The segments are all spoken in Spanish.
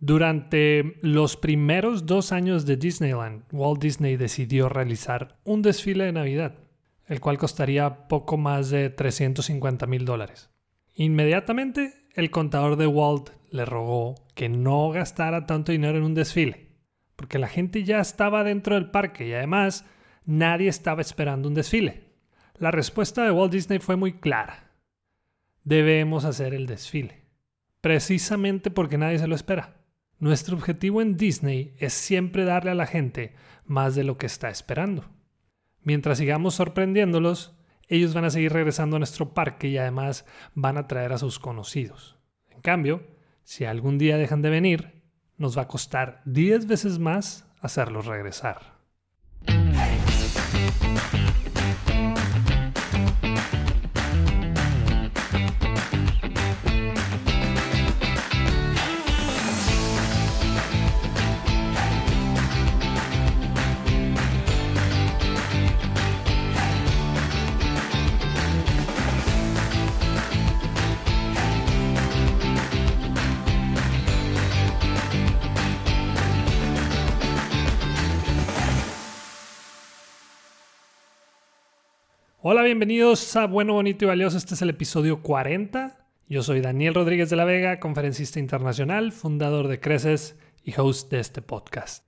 Durante los primeros dos años de Disneyland, Walt Disney decidió realizar un desfile de Navidad, el cual costaría poco más de 350 mil dólares. Inmediatamente, el contador de Walt le rogó que no gastara tanto dinero en un desfile, porque la gente ya estaba dentro del parque y además nadie estaba esperando un desfile. La respuesta de Walt Disney fue muy clara. Debemos hacer el desfile, precisamente porque nadie se lo espera. Nuestro objetivo en Disney es siempre darle a la gente más de lo que está esperando. Mientras sigamos sorprendiéndolos, ellos van a seguir regresando a nuestro parque y además van a traer a sus conocidos. En cambio, si algún día dejan de venir, nos va a costar 10 veces más hacerlos regresar. Hola, bienvenidos a Bueno, Bonito y Valioso. Este es el episodio 40. Yo soy Daniel Rodríguez de la Vega, conferencista internacional, fundador de Creces y host de este podcast.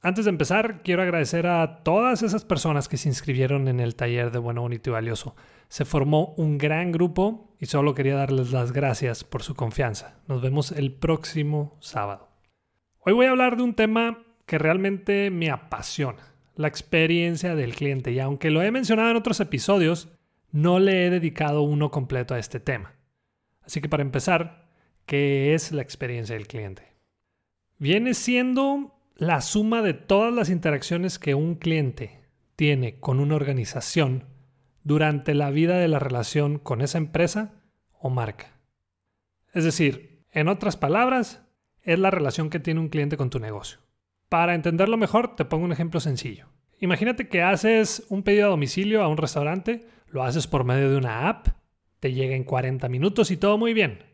Antes de empezar, quiero agradecer a todas esas personas que se inscribieron en el taller de Bueno, Bonito y Valioso. Se formó un gran grupo y solo quería darles las gracias por su confianza. Nos vemos el próximo sábado. Hoy voy a hablar de un tema que realmente me apasiona la experiencia del cliente y aunque lo he mencionado en otros episodios, no le he dedicado uno completo a este tema. Así que para empezar, ¿qué es la experiencia del cliente? Viene siendo la suma de todas las interacciones que un cliente tiene con una organización durante la vida de la relación con esa empresa o marca. Es decir, en otras palabras, es la relación que tiene un cliente con tu negocio. Para entenderlo mejor, te pongo un ejemplo sencillo. Imagínate que haces un pedido a domicilio a un restaurante, lo haces por medio de una app, te llega en 40 minutos y todo muy bien.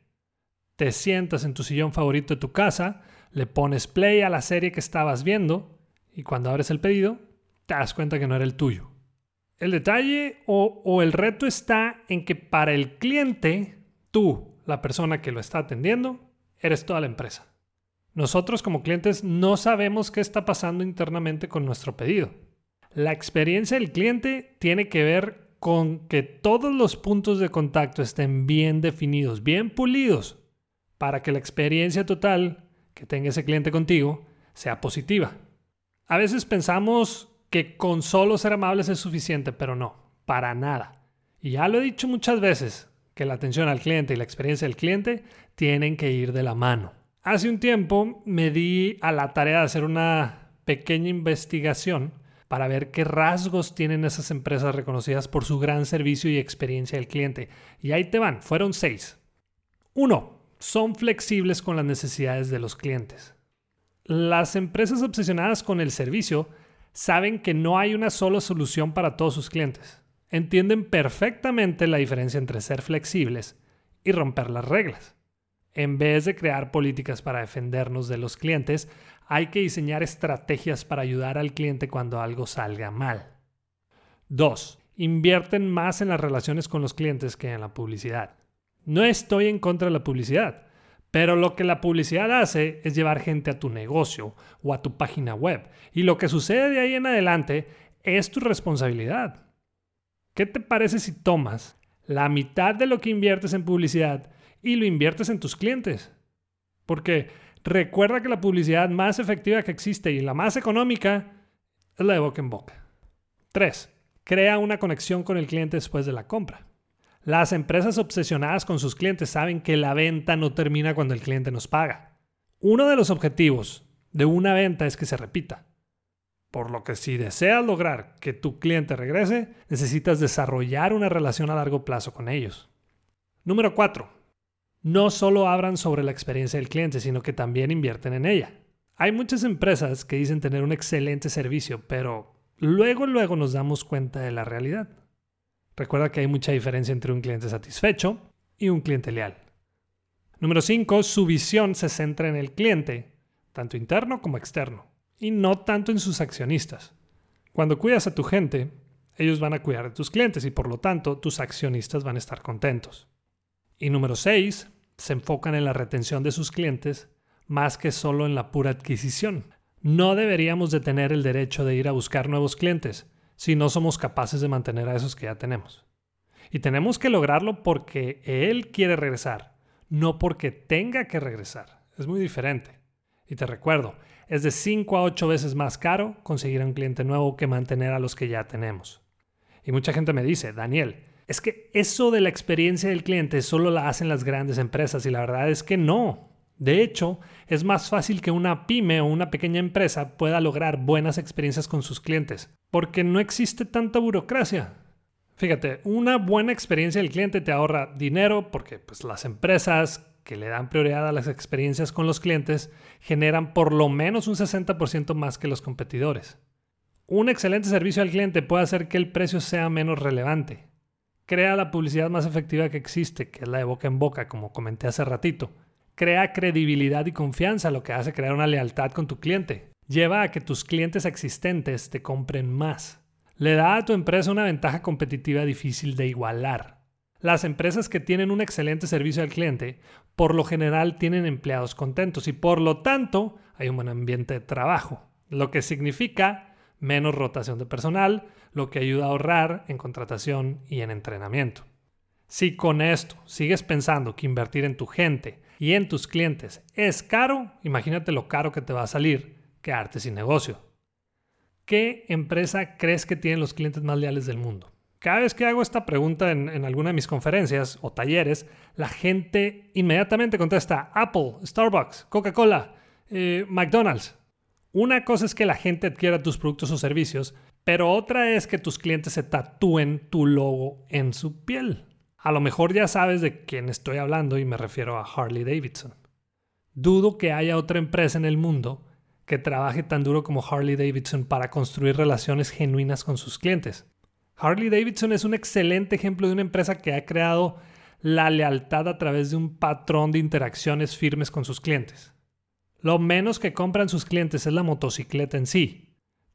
Te sientas en tu sillón favorito de tu casa, le pones play a la serie que estabas viendo y cuando abres el pedido, te das cuenta que no era el tuyo. El detalle o, o el reto está en que para el cliente, tú, la persona que lo está atendiendo, eres toda la empresa. Nosotros como clientes no sabemos qué está pasando internamente con nuestro pedido. La experiencia del cliente tiene que ver con que todos los puntos de contacto estén bien definidos, bien pulidos, para que la experiencia total que tenga ese cliente contigo sea positiva. A veces pensamos que con solo ser amables es suficiente, pero no, para nada. Y ya lo he dicho muchas veces, que la atención al cliente y la experiencia del cliente tienen que ir de la mano. Hace un tiempo me di a la tarea de hacer una pequeña investigación para ver qué rasgos tienen esas empresas reconocidas por su gran servicio y experiencia del cliente. Y ahí te van, fueron seis. Uno, son flexibles con las necesidades de los clientes. Las empresas obsesionadas con el servicio saben que no hay una sola solución para todos sus clientes. Entienden perfectamente la diferencia entre ser flexibles y romper las reglas. En vez de crear políticas para defendernos de los clientes, hay que diseñar estrategias para ayudar al cliente cuando algo salga mal. 2. Invierten más en las relaciones con los clientes que en la publicidad. No estoy en contra de la publicidad, pero lo que la publicidad hace es llevar gente a tu negocio o a tu página web. Y lo que sucede de ahí en adelante es tu responsabilidad. ¿Qué te parece si tomas la mitad de lo que inviertes en publicidad y lo inviertes en tus clientes. Porque recuerda que la publicidad más efectiva que existe y la más económica es la de boca en boca. 3. Crea una conexión con el cliente después de la compra. Las empresas obsesionadas con sus clientes saben que la venta no termina cuando el cliente nos paga. Uno de los objetivos de una venta es que se repita. Por lo que si deseas lograr que tu cliente regrese, necesitas desarrollar una relación a largo plazo con ellos. Número 4 no solo hablan sobre la experiencia del cliente, sino que también invierten en ella. Hay muchas empresas que dicen tener un excelente servicio, pero luego luego nos damos cuenta de la realidad. Recuerda que hay mucha diferencia entre un cliente satisfecho y un cliente leal. Número 5. Su visión se centra en el cliente, tanto interno como externo, y no tanto en sus accionistas. Cuando cuidas a tu gente, ellos van a cuidar de tus clientes y por lo tanto tus accionistas van a estar contentos. Y número 6. Se enfocan en la retención de sus clientes más que solo en la pura adquisición. No deberíamos de tener el derecho de ir a buscar nuevos clientes si no somos capaces de mantener a esos que ya tenemos. Y tenemos que lograrlo porque él quiere regresar, no porque tenga que regresar. Es muy diferente. Y te recuerdo, es de 5 a 8 veces más caro conseguir a un cliente nuevo que mantener a los que ya tenemos. Y mucha gente me dice, Daniel, es que eso de la experiencia del cliente solo la hacen las grandes empresas y la verdad es que no. De hecho, es más fácil que una pyme o una pequeña empresa pueda lograr buenas experiencias con sus clientes, porque no existe tanta burocracia. Fíjate, una buena experiencia del cliente te ahorra dinero porque pues, las empresas que le dan prioridad a las experiencias con los clientes generan por lo menos un 60% más que los competidores. Un excelente servicio al cliente puede hacer que el precio sea menos relevante. Crea la publicidad más efectiva que existe, que es la de boca en boca, como comenté hace ratito crea credibilidad y confianza, lo que hace crear una lealtad con tu cliente. Lleva a que tus clientes existentes te compren más. Le da a tu empresa una ventaja competitiva difícil de igualar. Las empresas que tienen un excelente servicio al cliente, por lo general tienen empleados contentos y por lo tanto hay un buen ambiente de trabajo, lo que significa menos rotación de personal, lo que ayuda a ahorrar en contratación y en entrenamiento. Si con esto sigues pensando que invertir en tu gente y en tus clientes es caro, imagínate lo caro que te va a salir quedarte sin negocio. ¿Qué empresa crees que tienen los clientes más leales del mundo? Cada vez que hago esta pregunta en, alguna de mis conferencias o talleres, la gente inmediatamente contesta Apple, Starbucks, Coca-Cola, eh, McDonald's. Una cosa es que la gente adquiera tus productos o servicios, pero otra es que tus clientes se tatúen tu logo en su piel. A lo mejor ya sabes de quién estoy hablando y me refiero a Harley Davidson. Dudo que haya otra empresa en el mundo que trabaje tan duro como Harley Davidson para construir relaciones genuinas con sus clientes. Harley Davidson es un excelente ejemplo de una empresa que ha creado la lealtad a través de un patrón de interacciones firmes con sus clientes. Lo menos que compran sus clientes es la motocicleta en sí.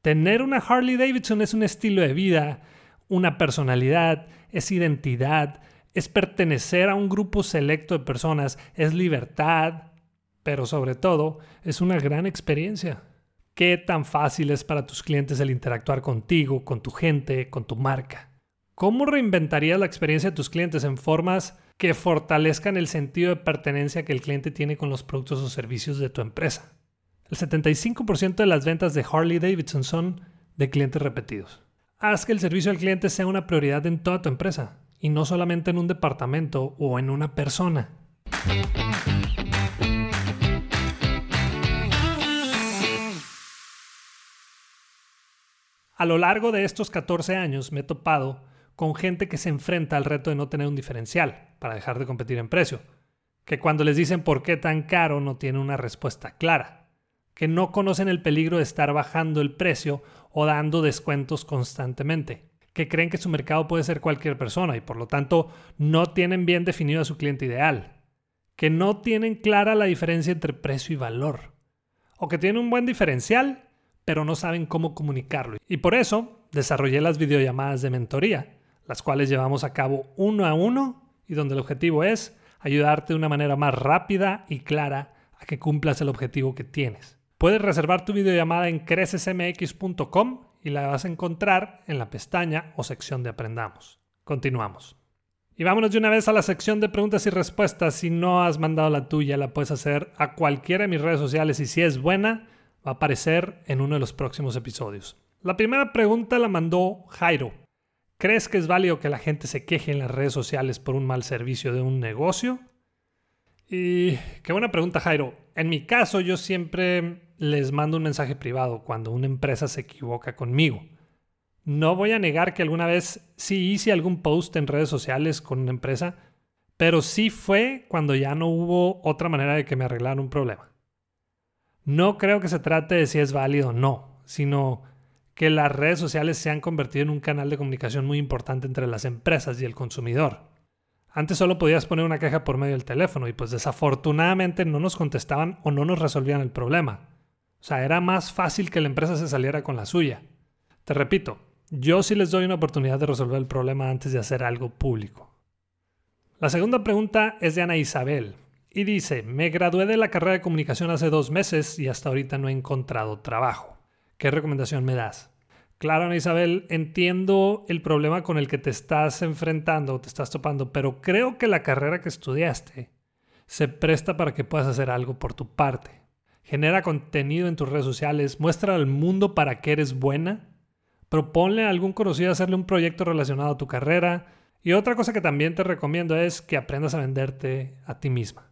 Tener una Harley Davidson es un estilo de vida, una personalidad, es identidad, es pertenecer a un grupo selecto de personas, es libertad, pero sobre todo es una gran experiencia. ¿Qué tan fácil es para tus clientes el interactuar contigo, con tu gente, con tu marca? ¿Cómo reinventarías la experiencia de tus clientes en formas que fortalezcan el sentido de pertenencia que el cliente tiene con los productos o servicios de tu empresa? El 75% de las ventas de Harley Davidson son de clientes repetidos. Haz que el servicio al cliente sea una prioridad en toda tu empresa y no solamente en un departamento o en una persona. A lo largo de estos 14 años me he topado con gente que se enfrenta al reto de no tener un diferencial para dejar de competir en precio, que cuando les dicen por qué tan caro no tienen una respuesta clara, que no conocen el peligro de estar bajando el precio o dando descuentos constantemente que creen que su mercado puede ser cualquier persona y por lo tanto no tienen bien definido a su cliente ideal, que no tienen clara la diferencia entre precio y valor, o que tienen un buen diferencial, pero no saben cómo comunicarlo. Y por eso desarrollé las videollamadas de mentoría, las cuales llevamos a cabo uno a uno y donde el objetivo es ayudarte de una manera más rápida y clara a que cumplas el objetivo que tienes. Puedes reservar tu videollamada en crecesmx.com y la vas a encontrar en la pestaña o sección de Aprendamos. Continuamos. Y vámonos de una vez a la sección de preguntas y respuestas. Si no has mandado la tuya, la puedes hacer a cualquiera de mis redes sociales y si es buena, va a aparecer en uno de los próximos episodios. La primera pregunta la mandó Jairo. ¿Crees que es válido que la gente se queje en las redes sociales por un mal servicio de un negocio? Y qué buena pregunta, Jairo. En mi caso, yo siempre les mando un mensaje privado cuando una empresa se equivoca conmigo. No voy a negar que alguna vez sí hice algún post en redes sociales con una empresa, pero sí fue cuando ya no hubo otra manera de que me arreglaran un problema. No creo que se trate de si es válido o no, sino que las redes sociales se han convertido en un canal de comunicación muy importante entre las empresas y el consumidor. Antes solo podías poner una queja por medio del teléfono y pues desafortunadamente no nos contestaban o no nos resolvían el problema. O sea, era más fácil que la empresa se saliera con la suya. Te repito, yo sí les doy una oportunidad de resolver el problema antes de hacer algo público. La segunda pregunta es de Ana Isabel y dice, me gradué de la carrera de comunicación hace dos meses y hasta ahorita no he encontrado trabajo. ¿Qué recomendación me das? Claro, Isabel, entiendo el problema con el que te estás enfrentando o te estás topando, pero creo que la carrera que estudiaste se presta para que puedas hacer algo por tu parte. Genera contenido en tus redes sociales, muestra al mundo para qué eres buena, proponle a algún conocido hacerle un proyecto relacionado a tu carrera. Y otra cosa que también te recomiendo es que aprendas a venderte a ti misma.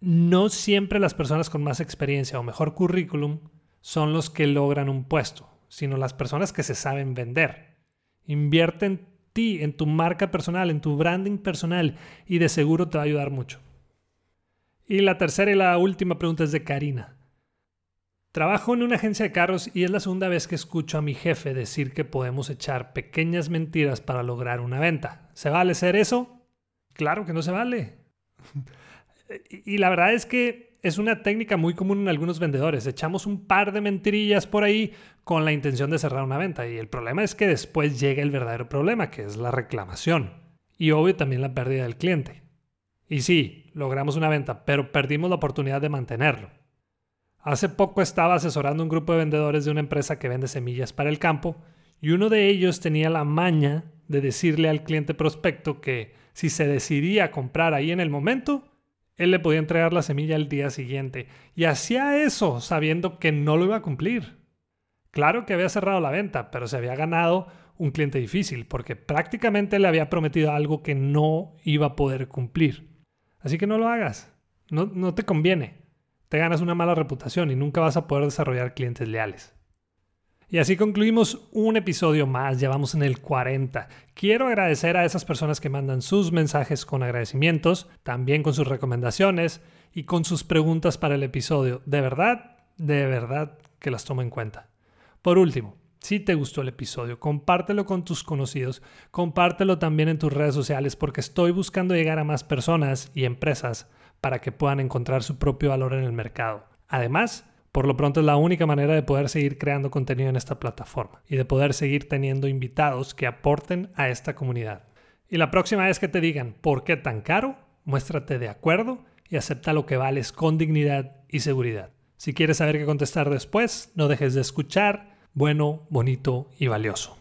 No siempre las personas con más experiencia o mejor currículum son los que logran un puesto sino las personas que se saben vender. Invierte en ti, en tu marca personal, en tu branding personal y de seguro te va a ayudar mucho. Y la tercera y la última pregunta es de Karina. Trabajo en una agencia de carros y es la segunda vez que escucho a mi jefe decir que podemos echar pequeñas mentiras para lograr una venta. ¿Se vale ser eso? Claro que no se vale. y la verdad es que es una técnica muy común en algunos vendedores. Echamos un par de mentirillas por ahí con la intención de cerrar una venta. Y el problema es que después llega el verdadero problema, que es la reclamación. Y obvio también la pérdida del cliente. Y sí, logramos una venta, pero perdimos la oportunidad de mantenerlo. Hace poco estaba asesorando un grupo de vendedores de una empresa que vende semillas para el campo y uno de ellos tenía la maña de decirle al cliente prospecto que si se decidía comprar ahí en el momento, él le podía entregar la semilla el día siguiente y hacía eso sabiendo que no lo iba a cumplir. Claro que había cerrado la venta, pero se había ganado un cliente difícil porque prácticamente le había prometido algo que no iba a poder cumplir. Así que no lo hagas. No, no te conviene. Te ganas una mala reputación y nunca vas a poder desarrollar clientes leales. Y así concluimos un episodio más, ya vamos en el 40. Quiero agradecer a esas personas que mandan sus mensajes con agradecimientos, también con sus recomendaciones y con sus preguntas para el episodio. De verdad, de verdad que las tomo en cuenta. Por último, si te gustó el episodio, compártelo con tus conocidos, compártelo también en tus redes sociales porque estoy buscando llegar a más personas y empresas para que puedan encontrar su propio valor en el mercado. Además, por lo pronto es la única manera de poder seguir creando contenido en esta plataforma y de poder seguir teniendo invitados que aporten a esta comunidad. Y la próxima vez que te digan por qué tan caro, muéstrate de acuerdo y acepta lo que vales con dignidad y seguridad. Si quieres saber qué contestar después, no dejes de escuchar bueno, bonito y valioso.